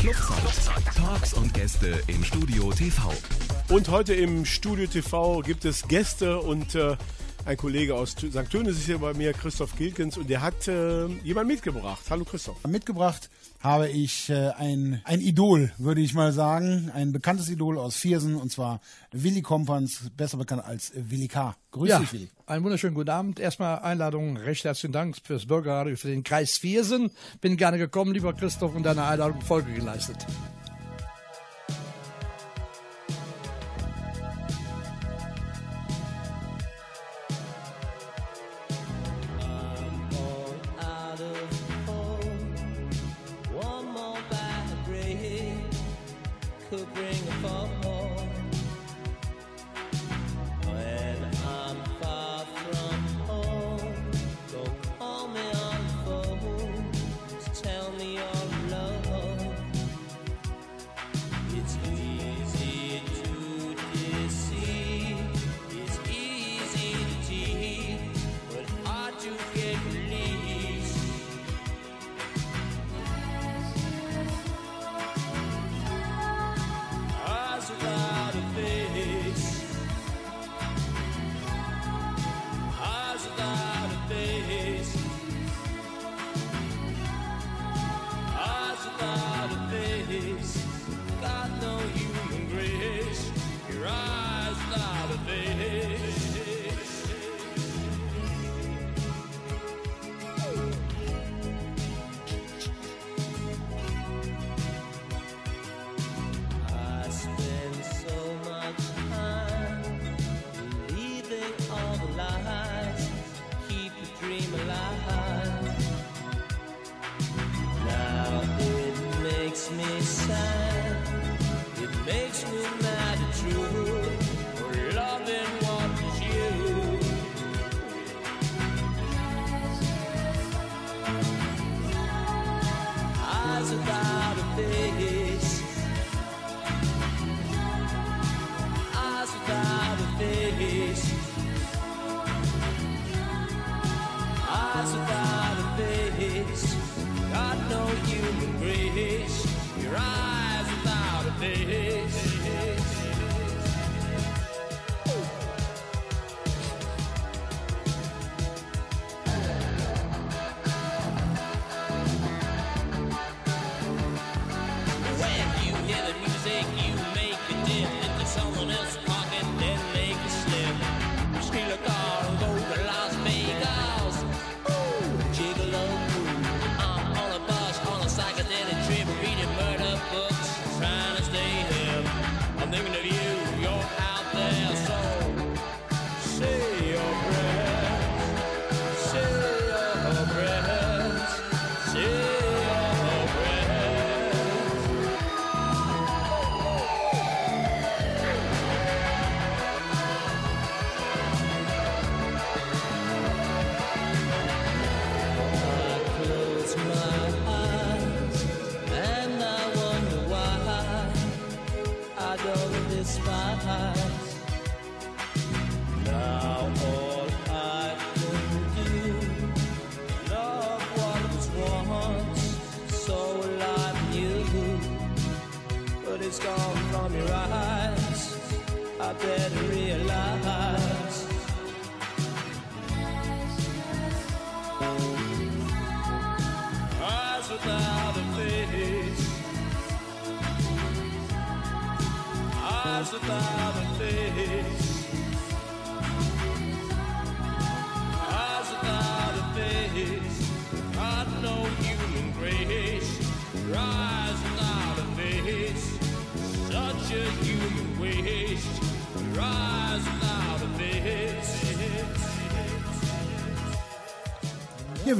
Clubzeit. Talks und Gäste im Studio TV. Und heute im Studio TV gibt es Gäste und äh, ein Kollege aus St. Tönis ist hier bei mir, Christoph Gilkens, und der hat äh, jemand mitgebracht. Hallo Christoph. Mitgebracht habe ich äh, ein, ein Idol, würde ich mal sagen. Ein bekanntes Idol aus Viersen, und zwar Willi Kompans, besser bekannt als Willi K. Grüß ja, dich, Willi. Einen wunderschönen guten Abend. Erstmal Einladung, recht herzlichen Dank fürs Bürgerradio für den Kreis Viersen. Bin gerne gekommen, lieber Christoph, und deiner Einladung Folge geleistet.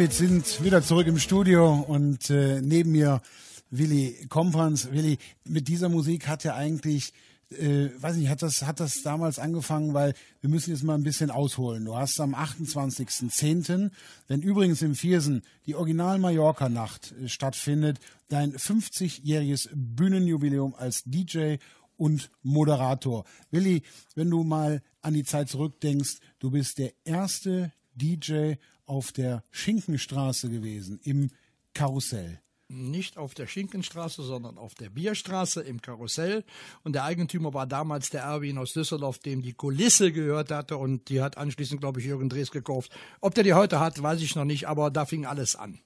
Wir sind wieder zurück im Studio und äh, neben mir Willi Kompans. Willi, mit dieser Musik hat ja eigentlich, äh, weiß nicht, hat das, hat das damals angefangen, weil wir müssen jetzt mal ein bisschen ausholen. Du hast am 28.10., wenn übrigens im Viersen die Original Mallorca-Nacht äh, stattfindet, dein 50-jähriges Bühnenjubiläum als DJ und Moderator. Willi, wenn du mal an die Zeit zurückdenkst, du bist der erste DJ auf der Schinkenstraße gewesen, im Karussell. nicht auf der Schinkenstraße, sondern auf der Bierstraße im Karussell. Und der Eigentümer war damals der Erwin aus Düsseldorf, dem die Kulisse gehört hatte. Und die hat anschließend, glaube ich, Jürgen Drees gekauft. Ob der die heute hat, weiß ich noch nicht, aber da fing alles an.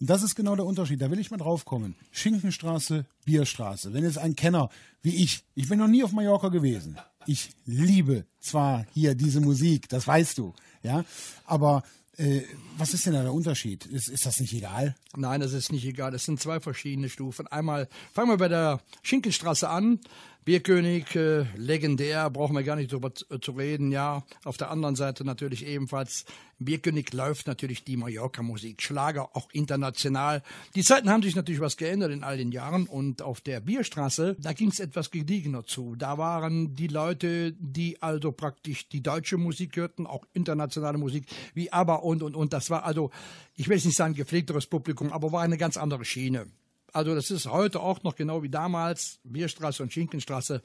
Das ist genau der Unterschied. Da will ich mal drauf kommen. Schinkenstraße, Bierstraße. Wenn jetzt ein Kenner wie ich, ich bin noch nie auf Mallorca gewesen. Ich liebe zwar hier diese Musik, das weißt du, ja, aber äh, was ist denn da der Unterschied? Ist, ist das nicht egal? Nein, das ist nicht egal. Es sind zwei verschiedene Stufen. Einmal fangen wir bei der Schinkenstraße an. Bierkönig, äh, legendär, brauchen wir gar nicht drüber zu, zu reden, ja. Auf der anderen Seite natürlich ebenfalls, Bierkönig läuft natürlich die Mallorca-Musik, Schlager auch international. Die Zeiten haben sich natürlich was geändert in all den Jahren und auf der Bierstraße, da ging es etwas gediegener zu. Da waren die Leute, die also praktisch die deutsche Musik hörten, auch internationale Musik, wie ABBA und, und, und. Das war also, ich will jetzt nicht sagen gepflegteres Publikum, aber war eine ganz andere Schiene. Also das ist heute auch noch genau wie damals, Bierstraße und Schinkenstraße,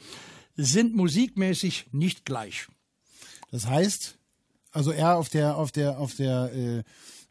sind musikmäßig nicht gleich. Das heißt, also eher auf der, auf der, auf der äh,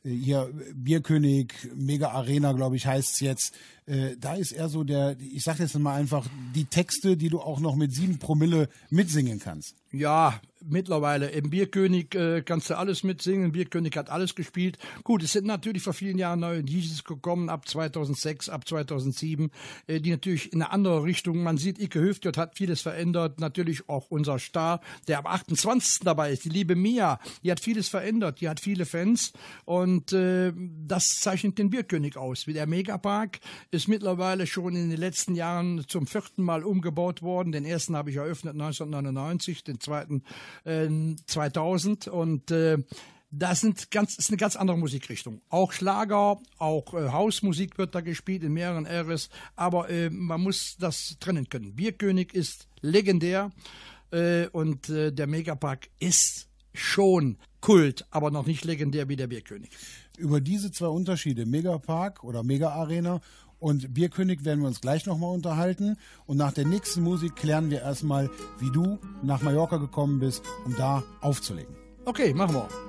hier Bierkönig, Mega Arena, glaube ich, heißt es jetzt. Äh, da ist eher so der, ich sage jetzt mal einfach, die Texte, die du auch noch mit sieben Promille mitsingen kannst. Ja, mittlerweile. Im Bierkönig äh, kannst du alles mitsingen. Bierkönig hat alles gespielt. Gut, es sind natürlich vor vielen Jahren neue DJs gekommen, ab 2006, ab 2007, äh, die natürlich in eine andere Richtung. Man sieht, Ike Höftjot hat vieles verändert. Natürlich auch unser Star, der am 28. dabei ist, die liebe Mia. Die hat vieles verändert. Die hat viele Fans. Und äh, das zeichnet den Bierkönig aus. Wie der Megapark mittlerweile schon in den letzten Jahren zum vierten Mal umgebaut worden. Den ersten habe ich eröffnet 1999, den zweiten äh, 2000 und äh, das sind ganz, ist eine ganz andere Musikrichtung. Auch Schlager, auch äh, Hausmusik wird da gespielt in mehreren RS, aber äh, man muss das trennen können. Bierkönig ist legendär äh, und äh, der Megapark ist schon Kult, aber noch nicht legendär wie der Bierkönig. Über diese zwei Unterschiede, Megapark oder Mega Arena und Bierkönig werden wir uns gleich nochmal unterhalten. Und nach der nächsten Musik klären wir erstmal, wie du nach Mallorca gekommen bist, um da aufzulegen. Okay, machen wir.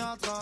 Sinatra.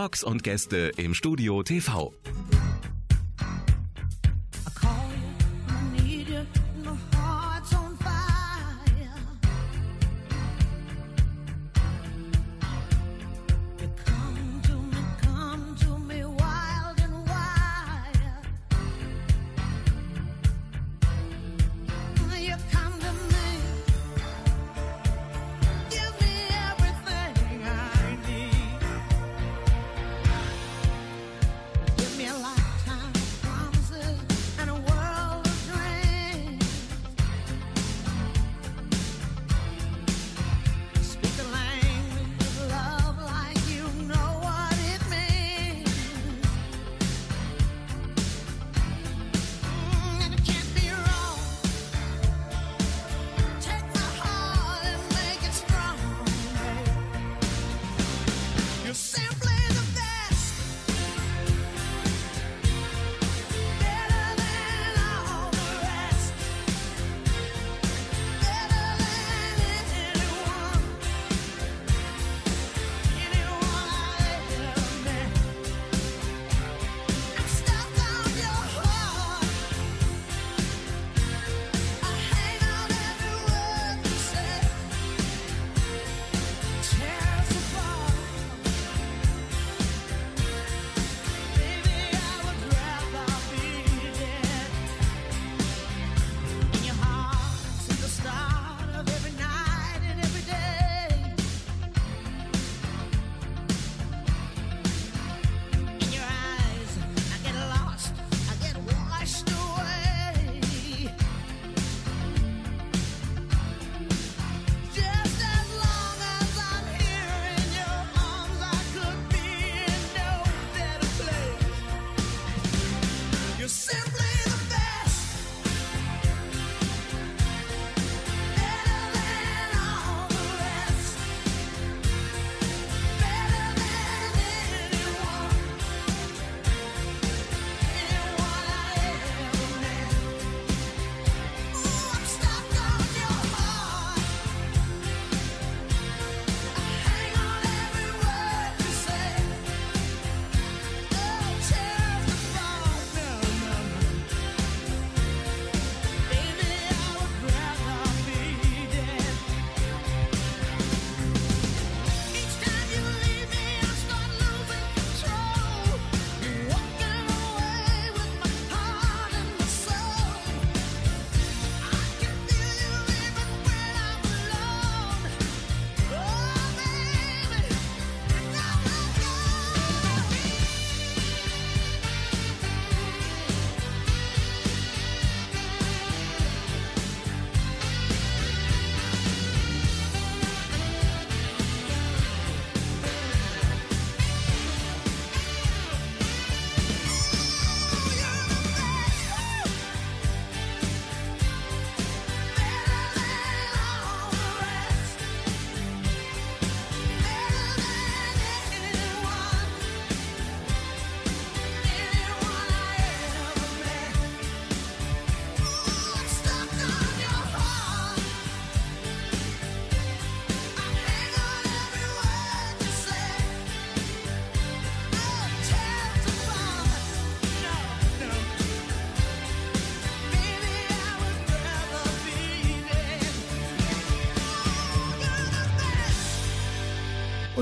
Talks und Gäste im Studio TV.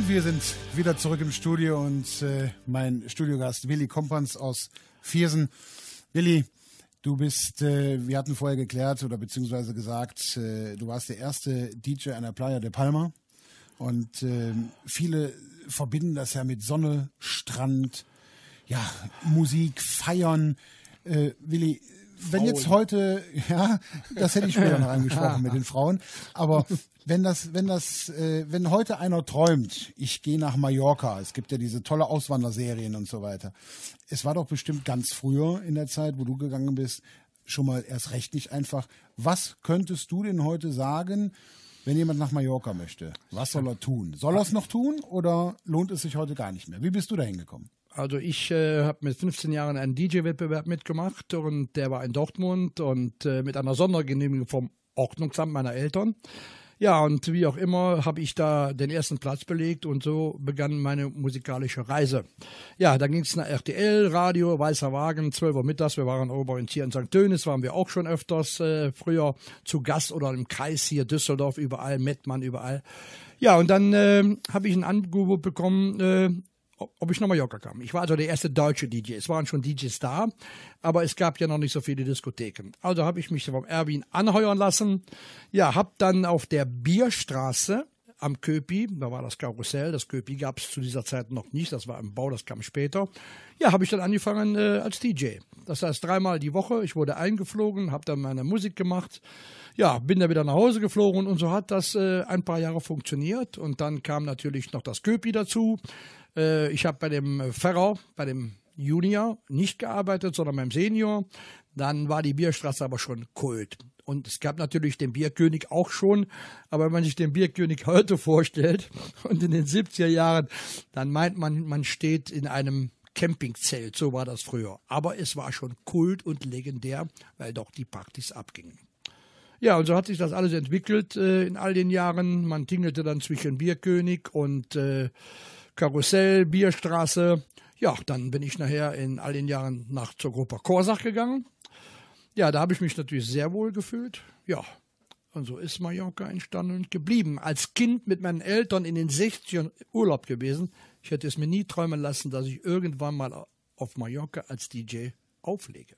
Und wir sind wieder zurück im Studio und äh, mein Studiogast Willi Kompans aus Viersen. Willi, du bist, äh, wir hatten vorher geklärt oder beziehungsweise gesagt, äh, du warst der erste DJ an der Playa de Palma und äh, viele verbinden das ja mit Sonne, Strand, ja, Musik, Feiern. Äh, Willi, wenn jetzt heute, ja, das hätte ich später noch angesprochen mit den Frauen, aber wenn das, wenn das, äh, wenn heute einer träumt, ich gehe nach Mallorca, es gibt ja diese tolle Auswanderserien und so weiter. Es war doch bestimmt ganz früher in der Zeit, wo du gegangen bist, schon mal erst recht nicht einfach. Was könntest du denn heute sagen, wenn jemand nach Mallorca möchte? Was soll er tun? Soll er es noch tun oder lohnt es sich heute gar nicht mehr? Wie bist du da hingekommen? Also ich äh, habe mit 15 Jahren einen DJ-Wettbewerb mitgemacht und der war in Dortmund und äh, mit einer Sondergenehmigung vom Ordnungsamt meiner Eltern. Ja, und wie auch immer habe ich da den ersten Platz belegt und so begann meine musikalische Reise. Ja, dann ging es nach RTL, Radio, Weißer Wagen, 12 Uhr mittags. Wir waren übrigens hier in St. Dönis, waren wir auch schon öfters äh, früher zu Gast oder im Kreis hier, Düsseldorf, überall, Mettmann, überall. Ja, und dann äh, habe ich ein Angebot bekommen, äh, ob ich nach Mallorca kam. Ich war also der erste deutsche DJ. Es waren schon DJs da, aber es gab ja noch nicht so viele Diskotheken. Also habe ich mich vom Erwin anheuern lassen. Ja, habe dann auf der Bierstraße am Köpi, da war das Karussell, das Köpi gab es zu dieser Zeit noch nicht, das war im Bau, das kam später. Ja, habe ich dann angefangen äh, als DJ. Das heißt dreimal die Woche, ich wurde eingeflogen, habe dann meine Musik gemacht. Ja, bin dann wieder nach Hause geflogen und so hat das äh, ein paar Jahre funktioniert. Und dann kam natürlich noch das Köpi dazu. Äh, ich habe bei dem Ferrer, bei dem Junior nicht gearbeitet, sondern beim Senior. Dann war die Bierstraße aber schon Kult. Und es gab natürlich den Bierkönig auch schon. Aber wenn man sich den Bierkönig heute vorstellt und in den 70er Jahren, dann meint man, man steht in einem Campingzelt. So war das früher. Aber es war schon Kult und legendär, weil doch die Partys abgingen. Ja, und so hat sich das alles entwickelt äh, in all den Jahren. Man tingelte dann zwischen Bierkönig und äh, Karussell, Bierstraße. Ja, dann bin ich nachher in all den Jahren nach zur Gruppe Korsach gegangen. Ja, da habe ich mich natürlich sehr wohl gefühlt. Ja, und so ist Mallorca entstanden und geblieben. Als Kind mit meinen Eltern in den 60ern Urlaub gewesen. Ich hätte es mir nie träumen lassen, dass ich irgendwann mal auf Mallorca als DJ auflege.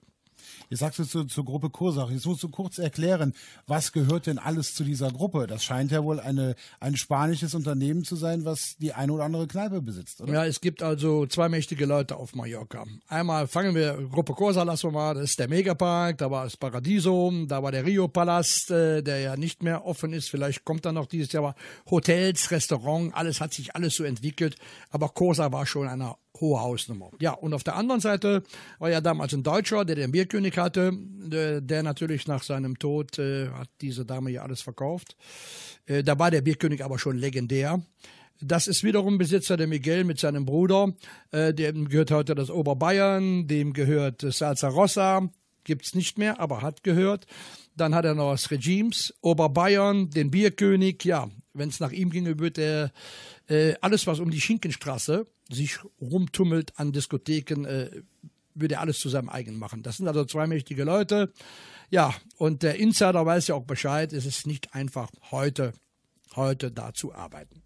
Jetzt sagst du zu, zur Gruppe Kursach. Jetzt musst du kurz erklären, was gehört denn alles zu dieser Gruppe? Das scheint ja wohl eine, ein spanisches Unternehmen zu sein, was die eine oder andere Kneipe besitzt, oder? Ja, es gibt also zwei mächtige Leute auf Mallorca. Einmal fangen wir, Gruppe Corsa lassen wir mal, das ist der Megapark, da war das Paradiso, da war der Rio Palast, äh, der ja nicht mehr offen ist, vielleicht kommt da noch dieses Jahr, aber Hotels, Restaurant, alles hat sich alles so entwickelt, aber Corsa war schon eine hohe Hausnummer. Ja, und auf der anderen Seite war ja damals ein Deutscher, der den Bierkönig hatte, der, der natürlich nach seinem Tod äh, hat diese Dame ja alles verkauft. Äh, da war der Bierkönig aber schon legendär. Das ist wiederum Besitzer der Miguel mit seinem Bruder. Äh, dem gehört heute das Oberbayern, dem gehört Salsa Rossa, gibt's nicht mehr, aber hat gehört. Dann hat er noch das Regimes, Oberbayern, den Bierkönig. Ja, wenn es nach ihm ginge, würde er äh, alles, was um die Schinkenstraße sich rumtummelt an Diskotheken, äh, würde er alles zu seinem eigen machen. Das sind also zwei mächtige Leute. Ja, und der Insider weiß ja auch Bescheid, es ist nicht einfach heute, heute da zu arbeiten.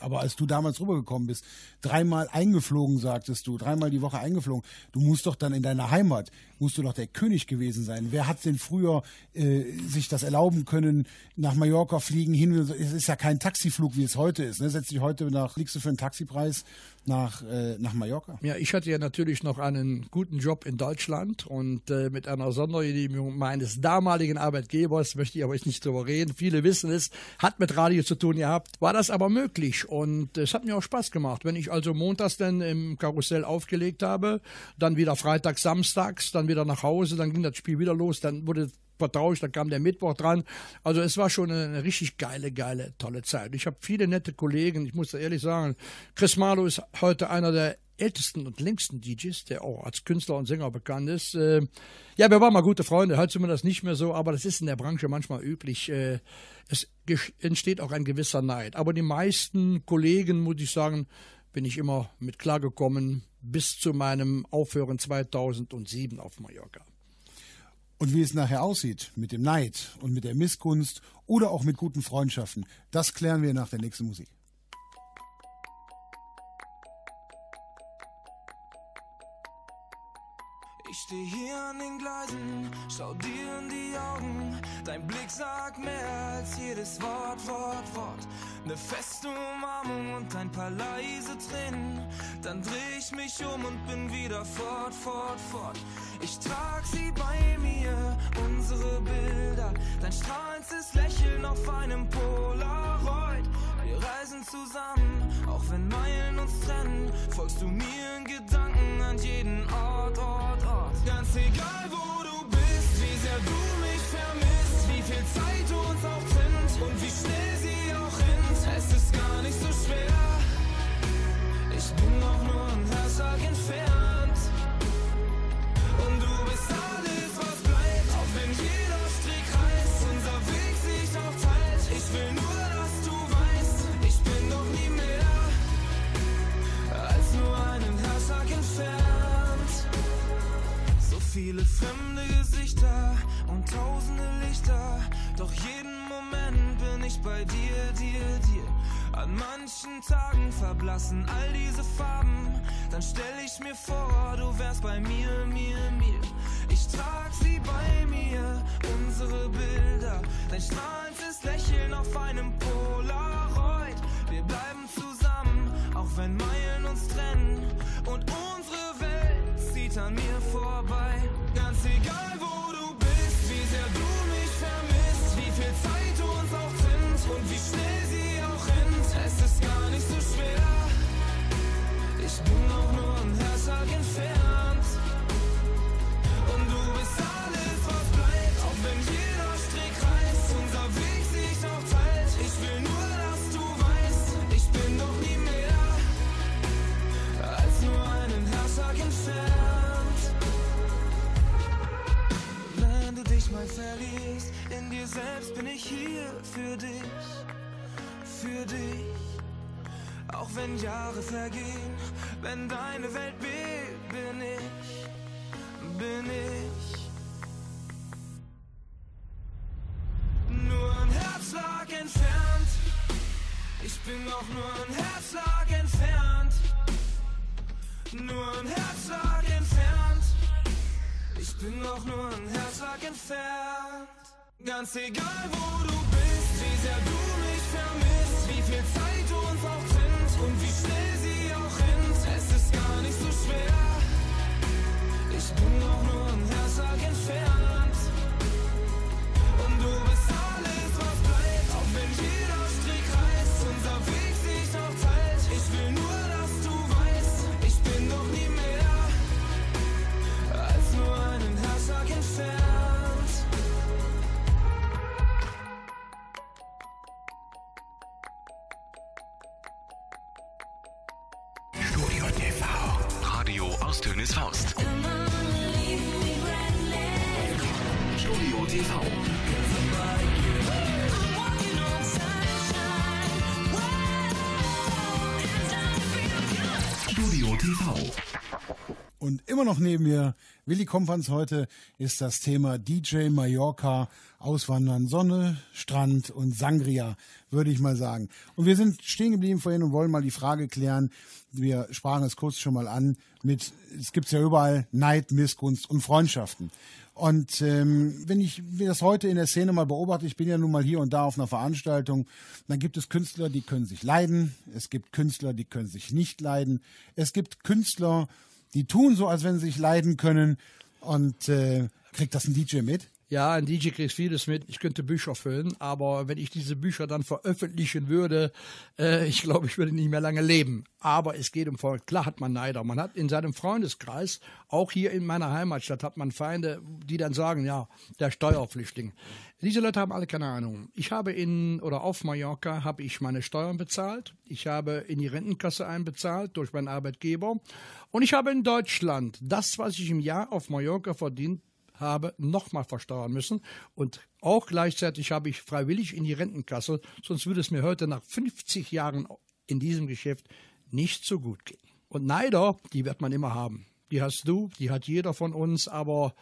Aber als du damals rübergekommen bist, dreimal eingeflogen, sagtest du, dreimal die Woche eingeflogen, du musst doch dann in deiner Heimat, musst du doch der König gewesen sein. Wer hat denn früher äh, sich das erlauben können, nach Mallorca fliegen hin? Es ist ja kein Taxiflug, wie es heute ist. Ne? Setz dich heute nach, liegst du für einen Taxipreis nach, äh, nach Mallorca? Ja, ich hatte ja natürlich noch einen guten Job in Deutschland und äh, mit einer Sondergenehmigung meines damaligen Arbeitgebers, möchte ich aber jetzt nicht drüber reden, viele wissen es, hat mit Radio zu tun gehabt, war das aber möglich und es hat mir auch Spaß gemacht. Wenn ich also montags dann im Karussell aufgelegt habe, dann wieder freitags, samstags, dann wieder nach Hause, dann ging das Spiel wieder los, dann wurde vertauscht, dann kam der Mittwoch dran. Also es war schon eine, richtig geile, geile, tolle Zeit. Ich habe viele nette Kollegen, ich muss da ehrlich sagen, Chris Marlow ist heute einer der ältesten und längsten DJs, der auch als Künstler und Sänger bekannt ist. Äh, ja, wir waren mal gute Freunde, heute sind wir das nicht mehr so, aber das ist in der Branche manchmal üblich. Äh, es entsteht auch ein gewisser Neid. Aber die meisten Kollegen, muss ich sagen, bin ich immer mit klargekommen bis zu meinem Aufhören 2007 auf Mallorca. Und wie es nachher aussieht mit dem Neid und mit der Missgunst oder auch mit guten Freundschaften, das klären wir nach der nächsten Musik. Ich stehe hier an den Gleisen, schau dir in die Augen Dein Blick sagt mehr als jedes Wort, Wort, Wort. Ne feste Umarmung und ein paar leise Tränen. Dann dreh ich mich um und bin wieder fort, fort, fort. Ich trag sie bei mir, unsere Bilder. Dein strahlendes Lächeln auf einem Polaroid. Wir reisen zusammen, auch wenn Meilen uns trennen. Folgst du mir in Gedanken an jeden Ort, Ort, Ort. Ganz egal, wo du bist, wie sehr du Zeit uns auch trennt und wie schnell sie auch rennt. Es ist gar nicht so schwer. Ich bin auch nur ein Herzschlag entfernt. Und du bist alles, was bleibt, auch wenn jeder Strick reißt, unser Weg sich auch teilt. Ich will nur, dass du weißt, ich bin doch nie mehr als nur einen Herzschlag entfernt. So viele fremde doch jeden Moment bin ich bei dir, dir, dir. An manchen Tagen verblassen all diese Farben, dann stell ich mir vor, du wärst bei mir, mir, mir. Noch neben mir, Willi Kompans heute, ist das Thema DJ Mallorca, Auswandern, Sonne, Strand und Sangria, würde ich mal sagen. Und wir sind stehen geblieben vorhin und wollen mal die Frage klären, wir sprachen es kurz schon mal an, mit, es gibt ja überall Neid, Missgunst und Freundschaften. Und ähm, wenn ich das heute in der Szene mal beobachte, ich bin ja nun mal hier und da auf einer Veranstaltung, dann gibt es Künstler, die können sich leiden, es gibt Künstler, die können sich nicht leiden, es gibt Künstler, die tun so, als wenn sie sich leiden können. Und äh, kriegt das ein DJ mit? Ja, ein DJ kriegt vieles mit. Ich könnte Bücher füllen, aber wenn ich diese Bücher dann veröffentlichen würde, äh, ich glaube, ich würde nicht mehr lange leben. Aber es geht um Volk. Klar hat man Neider. Man hat in seinem Freundeskreis, auch hier in meiner Heimatstadt, hat man Feinde, die dann sagen, ja, der Steuerflüchtling. Diese Leute haben alle keine Ahnung. Ich habe in oder auf Mallorca habe ich meine Steuern bezahlt. Ich habe in die Rentenkasse einbezahlt durch meinen Arbeitgeber. Und ich habe in Deutschland das, was ich im Jahr auf Mallorca verdient habe, nochmal versteuern müssen. Und auch gleichzeitig habe ich freiwillig in die Rentenkasse, sonst würde es mir heute nach 50 Jahren in diesem Geschäft nicht so gut gehen. Und Neider, die wird man immer haben. Die hast du, die hat jeder von uns, aber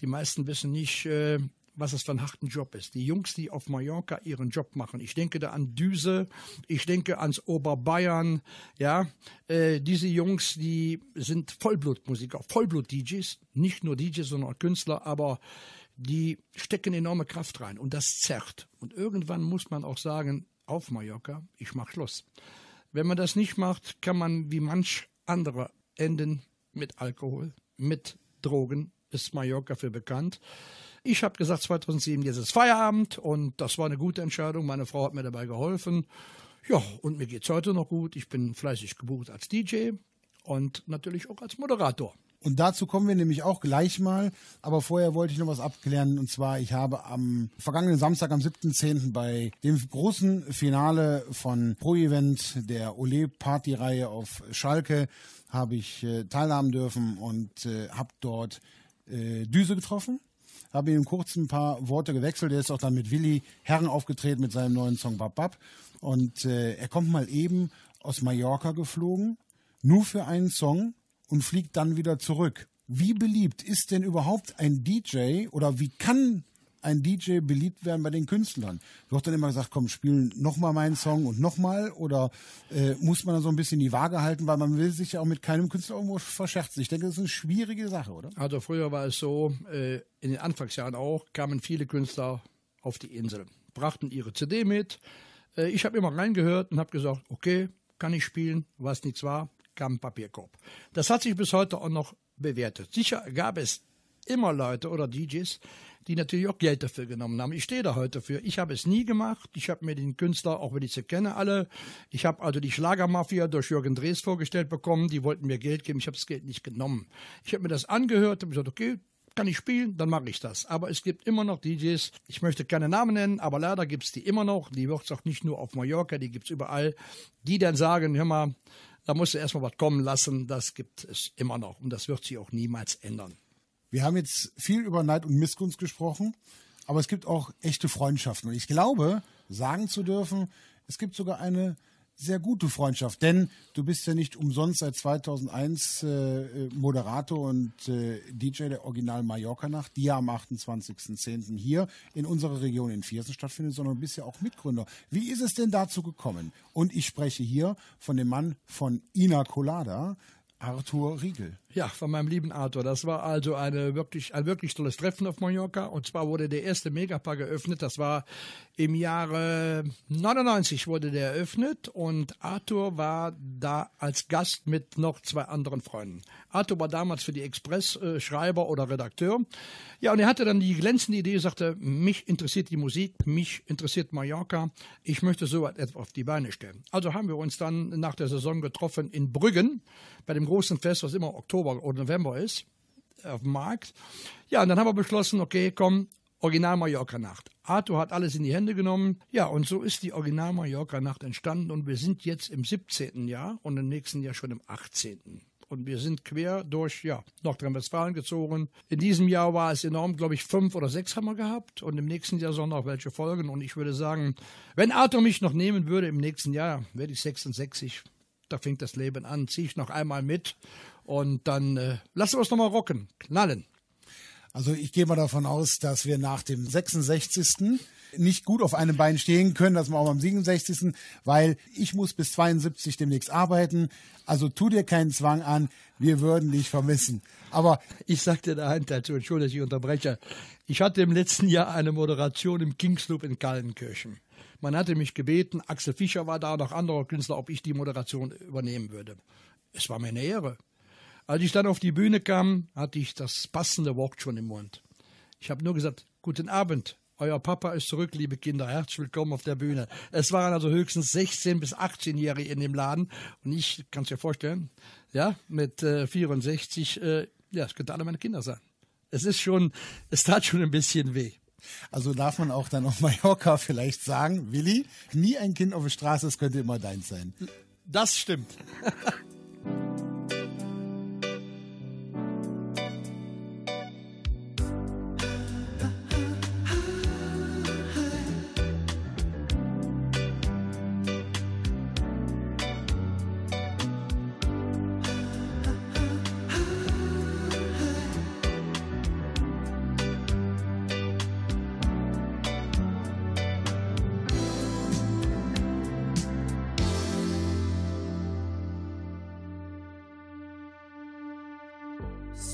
die meisten wissen nicht, äh, was es für ein harten Job ist. Die Jungs, die auf Mallorca ihren Job machen. Ich denke da an Düse, ich denke ans Oberbayern, ja. Äh, diese Jungs, die sind Vollblutmusiker, Vollblut-DJs, nicht nur DJs, sondern auch Künstler, aber die stecken enorme Kraft rein und das zerrt. Und irgendwann muss man auch sagen, auf Mallorca, ich mach Schluss. Wenn man das nicht macht, kann man wie manch andere enden mit Alkohol, mit Drogen, ist Mallorca für bekannt. Ich habe gesagt, 2007 jetzt ist Feierabend und das war eine gute Entscheidung. Meine Frau hat mir dabei geholfen. Ja, und mir geht es heute noch gut. Ich bin fleißig gebucht als DJ und natürlich auch als Moderator. Und dazu kommen wir nämlich auch gleich mal. Aber vorher wollte ich noch was abklären. Und zwar, ich habe am vergangenen Samstag, am 7.10. bei dem großen Finale von Pro Event der Ole Party Reihe auf Schalke habe ich äh, teilhaben dürfen und äh, habe dort äh, Düse getroffen. Habe ihm kurz ein paar Worte gewechselt. Er ist auch dann mit Willi Herren aufgetreten mit seinem neuen Song Bab Bab. Und äh, er kommt mal eben aus Mallorca geflogen, nur für einen Song und fliegt dann wieder zurück. Wie beliebt ist denn überhaupt ein DJ oder wie kann ein DJ beliebt werden bei den Künstlern? Wird dann immer gesagt, komm, spielen nochmal meinen Song und nochmal? Oder äh, muss man da so ein bisschen die Waage halten, weil man will sich ja auch mit keinem Künstler irgendwo verscherzen? Ich denke, das ist eine schwierige Sache, oder? Also früher war es so, äh, in den Anfangsjahren auch, kamen viele Künstler auf die Insel, brachten ihre CD mit. Äh, ich habe immer reingehört und habe gesagt, okay, kann ich spielen, was nichts war, kam ein Papierkorb. Das hat sich bis heute auch noch bewertet. Sicher gab es immer Leute oder DJs, die natürlich auch Geld dafür genommen haben. Ich stehe da heute für. Ich habe es nie gemacht. Ich habe mir den Künstler, auch wenn ich sie kenne, alle, ich habe also die Schlagermafia durch Jürgen Drees vorgestellt bekommen. Die wollten mir Geld geben. Ich habe das Geld nicht genommen. Ich habe mir das angehört und gesagt, okay, kann ich spielen, dann mache ich das. Aber es gibt immer noch DJs, ich möchte keine Namen nennen, aber leider gibt es die immer noch. Die wird es auch nicht nur auf Mallorca, die gibt es überall, die dann sagen, hör mal, da musst du erstmal was kommen lassen. Das gibt es immer noch und das wird sich auch niemals ändern. Wir haben jetzt viel über Neid und Missgunst gesprochen, aber es gibt auch echte Freundschaften. Und ich glaube, sagen zu dürfen, es gibt sogar eine sehr gute Freundschaft, denn du bist ja nicht umsonst seit 2001 äh, Moderator und äh, DJ der Original Mallorca Nacht, die ja am 28.10. hier in unserer Region in Viersen stattfindet, sondern du bist ja auch Mitgründer. Wie ist es denn dazu gekommen? Und ich spreche hier von dem Mann von Ina Colada, Arthur Riegel. Ja, von meinem lieben Arthur. Das war also eine wirklich, ein wirklich tolles Treffen auf Mallorca. Und zwar wurde der erste Megapark eröffnet. Das war im Jahre 99 wurde der eröffnet. Und Arthur war da als Gast mit noch zwei anderen Freunden. Arthur war damals für die Express äh, Schreiber oder Redakteur. Ja, und er hatte dann die glänzende Idee, sagte, mich interessiert die Musik, mich interessiert Mallorca. Ich möchte so etwas auf die Beine stellen. Also haben wir uns dann nach der Saison getroffen in Brüggen bei dem großen Fest, was immer Oktober Oktober oder November ist, auf dem Markt. Ja, und dann haben wir beschlossen, okay, komm, Original Mallorca Nacht. Arthur hat alles in die Hände genommen. Ja, und so ist die Original Mallorca Nacht entstanden und wir sind jetzt im 17. Jahr und im nächsten Jahr schon im 18. Und wir sind quer durch ja, Nordrhein-Westfalen gezogen. In diesem Jahr war es enorm, glaube ich, fünf oder sechs haben wir gehabt. Und im nächsten Jahr sollen noch welche folgen. Und ich würde sagen, wenn Arthur mich noch nehmen würde im nächsten Jahr, werde ich 66. Da fängt das Leben an. Ziehe ich noch einmal mit und dann äh, lassen wir es nochmal rocken, knallen. Also ich gehe mal davon aus, dass wir nach dem 66. nicht gut auf einem Bein stehen können, dass wir auch am 67. Weil ich muss bis 72 demnächst arbeiten. Also tu dir keinen Zwang an. Wir würden dich vermissen. Aber ich sagte der Hand dazu, entschuldige, ich unterbreche. Ich hatte im letzten Jahr eine Moderation im Kingsloop in Kallenkirchen. Man hatte mich gebeten, Axel Fischer war da, noch andere Künstler, ob ich die Moderation übernehmen würde. Es war mir eine Ehre. Als ich dann auf die Bühne kam, hatte ich das passende Wort schon im Mund. Ich habe nur gesagt, guten Abend, euer Papa ist zurück, liebe Kinder, herzlich willkommen auf der Bühne. Es waren also höchstens 16- bis 18-Jährige in dem Laden und ich, kann es dir vorstellen, ja, mit äh, 64, äh, ja, es könnte alle meine Kinder sein. Es ist schon, es tat schon ein bisschen weh. Also darf man auch dann auf Mallorca vielleicht sagen, Willi, nie ein Kind auf der Straße, es könnte immer deins sein. Das stimmt.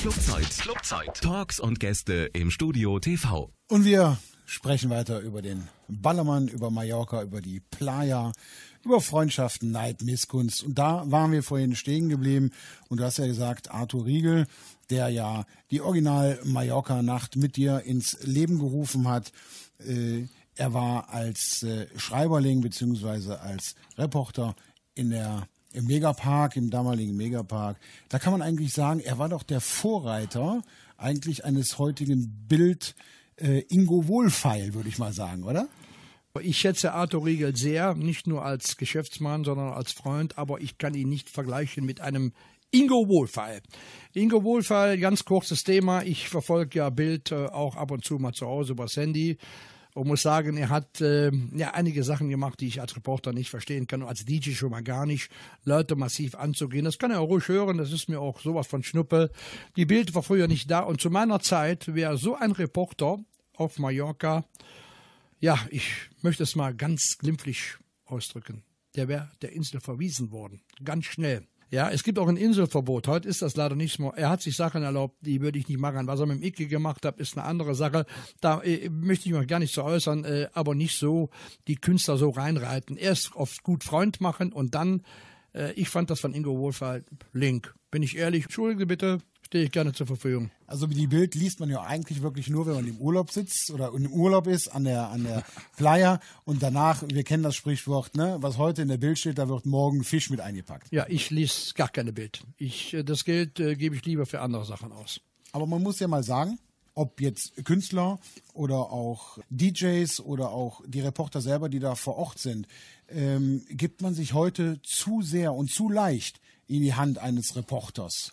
Clubzeit. Flugzeit. Talks und Gäste im Studio TV. Und wir sprechen weiter über den Ballermann, über Mallorca, über die Playa, über Freundschaften, Neid, Misskunst. Und da waren wir vorhin stehen geblieben. Und du hast ja gesagt, Arthur Riegel, der ja die Original-Mallorca-Nacht mit dir ins Leben gerufen hat. Äh, er war als äh, Schreiberling bzw. als Reporter in der im Megapark, im damaligen Megapark. Da kann man eigentlich sagen, er war doch der Vorreiter eigentlich eines heutigen Bild äh, Ingo Wohlfeil, würde ich mal sagen, oder? Ich schätze Arthur Riegel sehr, nicht nur als Geschäftsmann, sondern als Freund, aber ich kann ihn nicht vergleichen mit einem Ingo Wohlfeil. Ingo Wohlfeil, ganz kurzes Thema. Ich verfolge ja Bild äh, auch ab und zu mal zu Hause über Sandy und muss sagen, er hat äh, ja einige Sachen gemacht, die ich als Reporter nicht verstehen kann und als DJ schon mal gar nicht, Leute massiv anzugehen. Das kann er ruhig hören, das ist mir auch sowas von Schnuppe. Die Bild war früher nicht da und zu meiner Zeit wäre so ein Reporter auf Mallorca, ja, ich möchte es mal ganz glimpflich ausdrücken. Der wäre der Insel verwiesen worden. Ganz schnell. Ja, es gibt auch ein Inselverbot. Heute ist das leider nicht mehr. Er hat sich Sachen erlaubt, die würde ich nicht machen. Was er mit dem Icke gemacht hat, ist eine andere Sache. Da äh, möchte ich mich gar nicht so äußern, äh, aber nicht so die Künstler so reinreiten. Erst oft gut Freund machen und dann, äh, ich fand das von Ingo Wohlfahrt Link. Bin ich ehrlich, entschuldige bitte, stehe ich gerne zur Verfügung. Also die Bild liest man ja eigentlich wirklich nur, wenn man im Urlaub sitzt oder im Urlaub ist an der an der Flyer und danach, wir kennen das Sprichwort, ne, was heute in der Bild steht, da wird morgen Fisch mit eingepackt. Ja, ich lese gar keine Bild. Ich, äh, das Geld äh, gebe ich lieber für andere Sachen aus. Aber man muss ja mal sagen, ob jetzt Künstler oder auch DJs oder auch die Reporter selber, die da vor Ort sind, ähm, gibt man sich heute zu sehr und zu leicht in die Hand eines Reporters.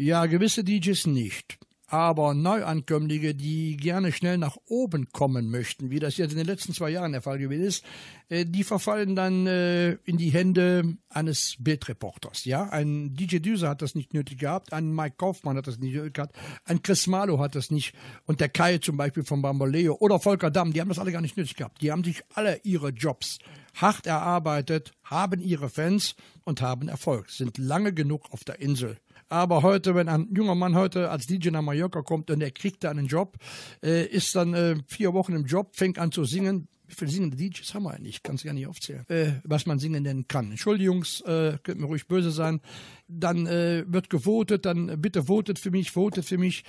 Ja, gewisse DJs nicht. Aber Neuankömmlinge, die gerne schnell nach oben kommen möchten, wie das jetzt in den letzten zwei Jahren der Fall gewesen ist, äh, die verfallen dann äh, in die Hände eines Bildreporters. Ja, ein DJ Düse hat das nicht nötig gehabt, ein Mike Kaufmann hat das nicht nötig gehabt, ein Chris Malo hat das nicht und der Kai zum Beispiel von Bamboleo oder Volker Damm, die haben das alle gar nicht nötig gehabt. Die haben sich alle ihre Jobs hart erarbeitet, haben ihre Fans und haben Erfolg, sind lange genug auf der Insel. Aber heute, wenn ein junger Mann heute als DJ nach Mallorca kommt und er kriegt da einen Job, äh, ist dann äh, vier Wochen im Job, fängt an zu singen. Wie viele singende DJs haben wir eigentlich? Ich kann es gar nicht aufzählen, äh, was man singen nennen kann. Entschuldigung, äh, könnt mir ruhig böse sein. Dann äh, wird gewotet, dann äh, bitte votet für mich, votet für mich.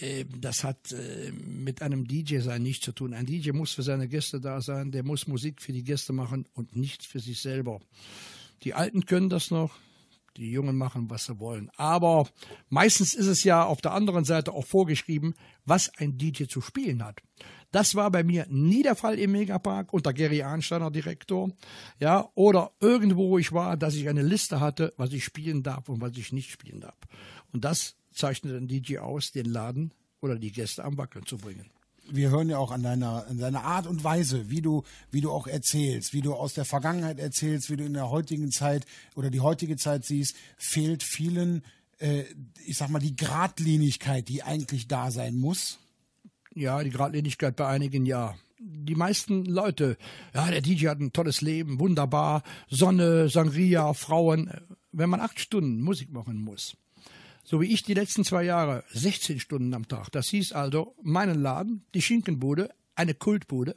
Äh, Das hat äh, mit einem DJ sein nichts zu tun. Ein DJ muss für seine Gäste da sein, der muss Musik für die Gäste machen und nicht für sich selber. Die Alten können das noch, die Jungen machen, was sie wollen. Aber meistens ist es ja auf der anderen Seite auch vorgeschrieben, was ein DJ zu spielen hat. Das war bei mir nie der Fall im Megapark unter Gary Arnsteiner Direktor. Ja, oder irgendwo, wo ich war, dass ich eine Liste hatte, was ich spielen darf und was ich nicht spielen darf. Und das zeichnet ein DJ aus, den Laden oder die Gäste am Wackeln zu bringen wir hören ja auch an deiner, an deiner Art und Weise, wie du, wie du auch erzählst, wie du aus der Vergangenheit erzählst, wie du in der heutigen Zeit oder die heutige Zeit siehst, fehlt vielen, äh, ich sag mal, die Gradlinigkeit, die eigentlich da sein muss. Ja, die Gradlinigkeit bei einigen ja. Die meisten Leute, ja, der DJ hat ein tolles Leben, wunderbar, Sonne, Sangria, Frauen. Wenn man acht Stunden Musik machen muss, so wie ich die letzten zwei Jahre, 16 Stunden am Tag. Das hieß also meinen Laden, die Schinkenbude, eine Kultbude.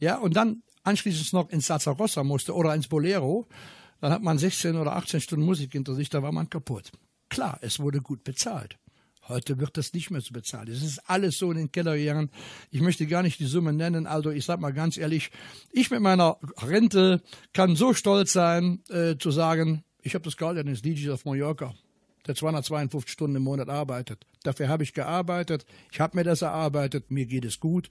Ja, und dann anschließend noch ins Sazzarossa musste oder ins Bolero. Dann hat man 16 oder 18 Stunden Musik hinter sich, da war man kaputt. Klar, es wurde gut bezahlt. Heute wird das nicht mehr so bezahlt. Es ist alles so in den Keller gegangen. Ich möchte gar nicht die Summe nennen. Also ich sag mal ganz ehrlich, ich mit meiner Rente kann so stolz sein, äh, zu sagen, ich habe das Gehalt eines DJs auf Mallorca der 252 Stunden im Monat arbeitet. Dafür habe ich gearbeitet, ich habe mir das erarbeitet, mir geht es gut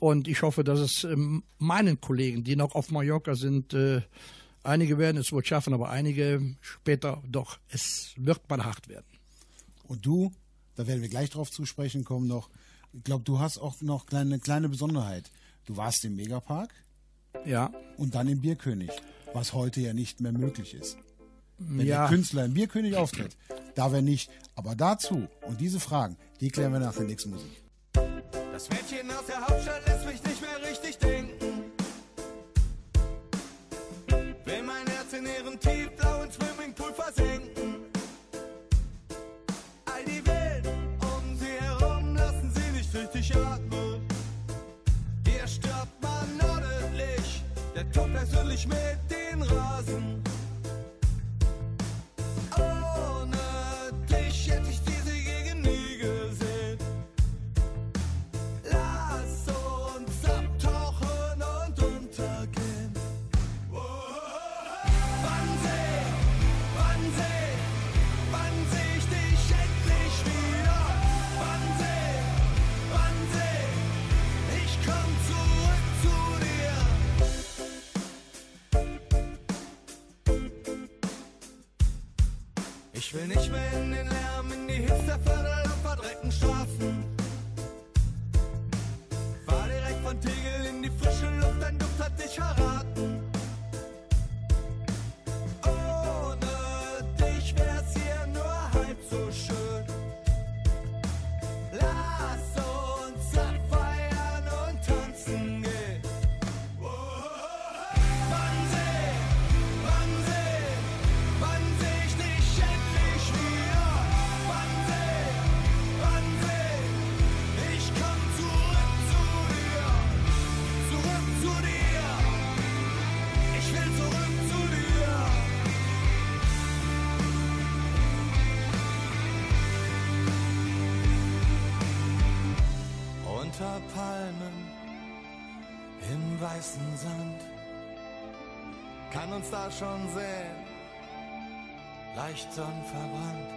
und ich hoffe, dass es ähm, meinen Kollegen, die noch auf Mallorca sind, äh, einige werden es wohl schaffen, aber einige später doch, es wird mal hart werden. Und du, da werden wir gleich drauf zu sprechen kommen noch, ich glaube, du hast auch noch eine kleine Besonderheit. Du warst im Megapark. Ja. Und dann im Bierkönig, was heute ja nicht mehr möglich ist. Wenn Ja. der Künstler im Bierkönig auftritt, darf er nicht. Aber dazu und diese Fragen, die klären wir nach der nächsten Musik. Das Mädchen aus der Hauptstadt lässt mich nicht mehr richtig denken. Will mein Herz in ihren tiefblauen Unter Palmen im weißen Sand kann uns da schon sehen, leicht sonnenverbrannt.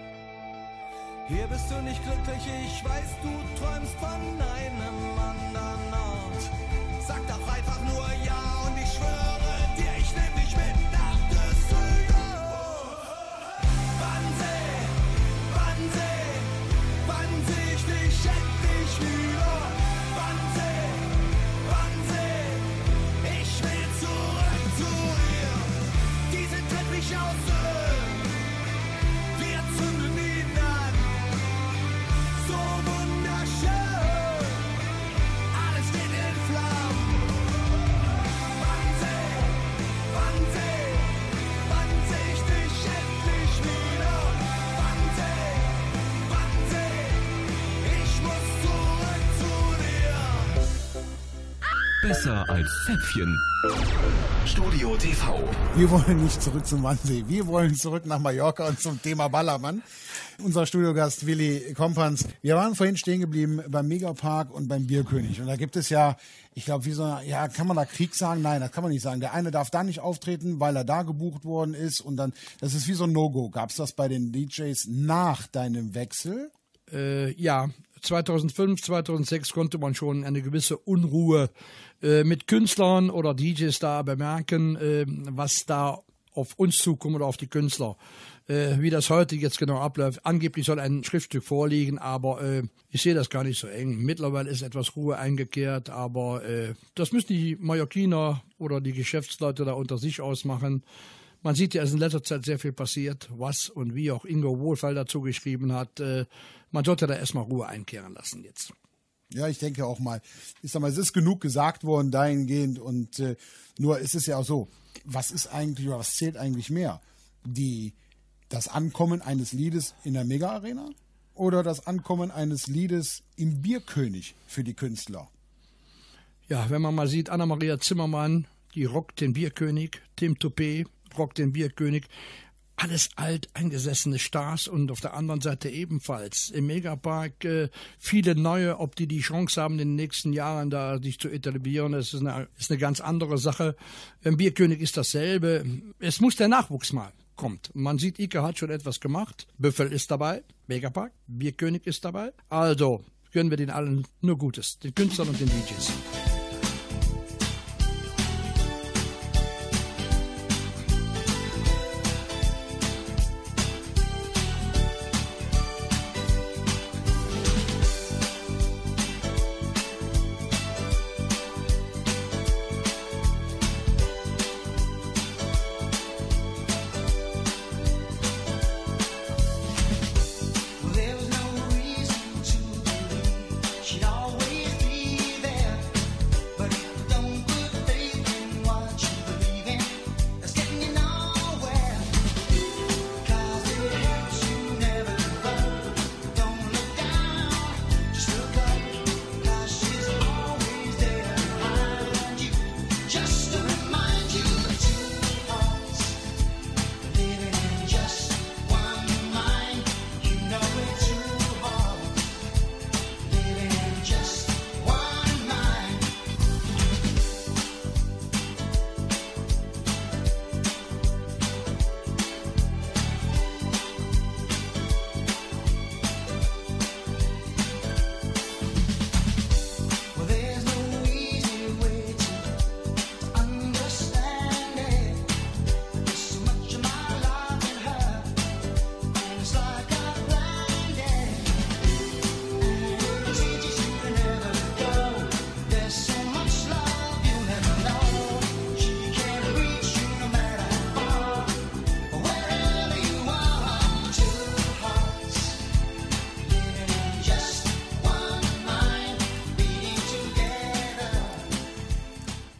Hier bist du nicht glücklich, ich weiß, du träumst von einem anderen Ort. Besser als Zäpfchen. Studio TV. Wir wollen nicht zurück zum Wannsee. Wir wollen zurück nach Mallorca und zum Thema Ballermann. Unser Studiogast Willi Kompans. Wir waren vorhin stehen geblieben beim Megapark und beim Bierkönig. Und da gibt es ja, ich glaube, wie so, eine- ja, kann man da Krieg sagen? Nein, das kann man nicht sagen. Der eine darf da nicht auftreten, weil er da gebucht worden ist. Und dann, das ist wie so ein No-Go. Gab es das bei den DJs nach deinem Wechsel? Äh, ja, 2005, 2006 konnte man schon eine gewisse Unruhe äh, mit Künstlern oder DJs da bemerken, äh, was da auf uns zukommt oder auf die Künstler. Äh, wie das heute jetzt genau abläuft. Angeblich soll ein Schriftstück vorliegen, aber äh, ich sehe das gar nicht so eng. Mittlerweile ist etwas Ruhe eingekehrt, aber äh, das müssen die Mallorquiner oder die Geschäftsleute da unter sich ausmachen. Man sieht ja, es ist in letzter Zeit sehr viel passiert, was und wie auch Ingo Wohlfall dazu geschrieben hat. Äh, man sollte da erstmal Ruhe einkehren lassen jetzt. Ja, ich denke auch mal. Ich sag mal, es ist genug gesagt worden dahingehend und äh, nur ist es ja auch so, was ist eigentlich oder was zählt eigentlich mehr? Die, das Ankommen eines Liedes in der Mega-Arena oder das Ankommen eines Liedes im Bierkönig für die Künstler? Ja, wenn man mal sieht, Anna-Maria Zimmermann, die rockt den Bierkönig, Tim Toupé rockt den Bierkönig. Alles alt eingesessene Stars und auf der anderen Seite ebenfalls im Megapark äh, viele neue, ob die die Chance haben, in den nächsten Jahren da sich zu etablieren, das ist eine, ist eine ganz andere Sache. Im Bierkönig ist dasselbe. Es muss der Nachwuchs mal kommt. Man sieht, Ike hat schon etwas gemacht. Büffel ist dabei, Megapark, Bierkönig ist dabei. Also gönnen wir den allen nur Gutes, den Künstlern und den DJs.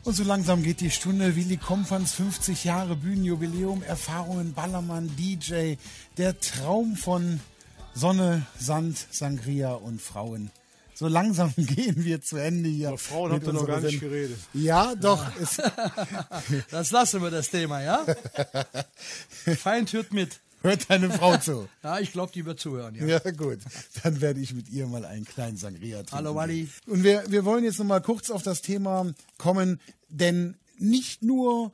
Und so langsam geht die Stunde. Willi Kompans 50 Jahre Bühnenjubiläum, Erfahrungen, Ballermann, DJ, der Traum von Sonne, Sand, Sangria und Frauen. So langsam gehen wir zu Ende hier. Über Frauen habt ihr noch gar nicht geredet. Ja, doch. Es, Das lassen wir das Thema, ja? Feind hört mit. Hört deine Frau zu. Ja, ich glaube, die wird zuhören, ja. Ja, gut. Dann werde ich mit ihr mal einen kleinen Sangria trinken. Hallo, Wally. Und wir, wir wollen jetzt noch mal kurz auf das Thema kommen, denn nicht nur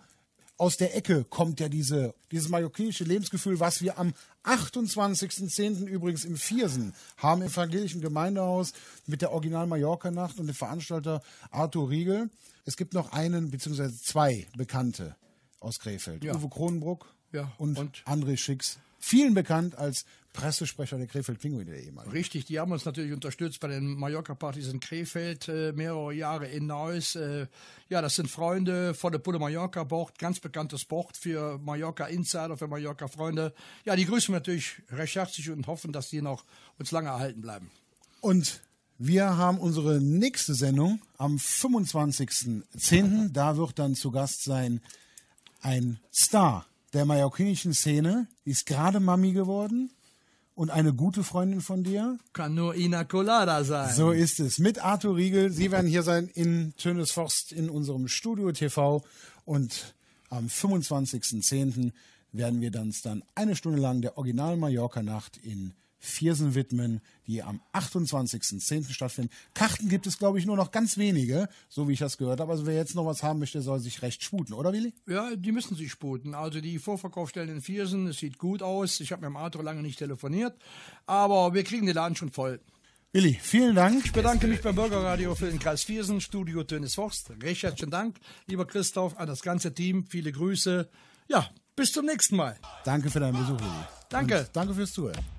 aus der Ecke kommt ja diese, dieses mallorquinische Lebensgefühl, was wir am 28.10. übrigens im Viersen haben, im evangelischen Gemeindehaus mit der Original Mallorca-Nacht und dem Veranstalter Arthur Riegel. Es gibt noch einen, beziehungsweise zwei Bekannte aus Krefeld. Ja. Uwe Kronenbruck Ja, und, und? André Schicks. Vielen bekannt als Pressesprecher der Krefeld Pinguine der ehemalige. Richtig, die haben uns natürlich unterstützt bei den Mallorca-Partys in Krefeld, äh, mehrere Jahre in Neuss. Äh, ja, das sind Freunde von der Pulle Mallorca Bocht, ganz bekanntes Bocht für Mallorca Insider, für Mallorca Freunde. Ja, die grüßen wir natürlich recht herzlich und hoffen, dass die noch uns lange erhalten bleiben. Und wir haben unsere nächste Sendung am 25.10. Da wird dann zu Gast sein ein Star der mallorquinischen Szene. Die ist gerade Mami geworden und eine gute Freundin von dir. Kann nur Ina Colada sein. So ist es. Mit Arthur Riegel. Sie werden hier sein in Tönes Forst in unserem Studio TV. Und am 25.10. werden wir uns dann eine Stunde lang der Original Mallorca Nacht in Viersen widmen, die am 28.10. stattfindet. Karten gibt es, glaube ich, nur noch ganz wenige, so wie ich das gehört habe. Also wer jetzt noch was haben möchte, soll sich recht sputen, oder Willi? Ja, die müssen sich sputen. Also die Vorverkaufsstellen in Viersen, es sieht gut aus. Ich habe mit dem Arthur lange nicht telefoniert, aber wir kriegen den Laden schon voll. Willi, vielen Dank. Ich bedanke mich beim Bürgerradio für den Kreis Viersen, Studio Tönis Forst. Recht herzlichen Dank, lieber Christoph, an das ganze Team. Viele Grüße. Ja, bis zum nächsten Mal. Danke für deinen Besuch, Willi. Danke. Und danke fürs Zuhören.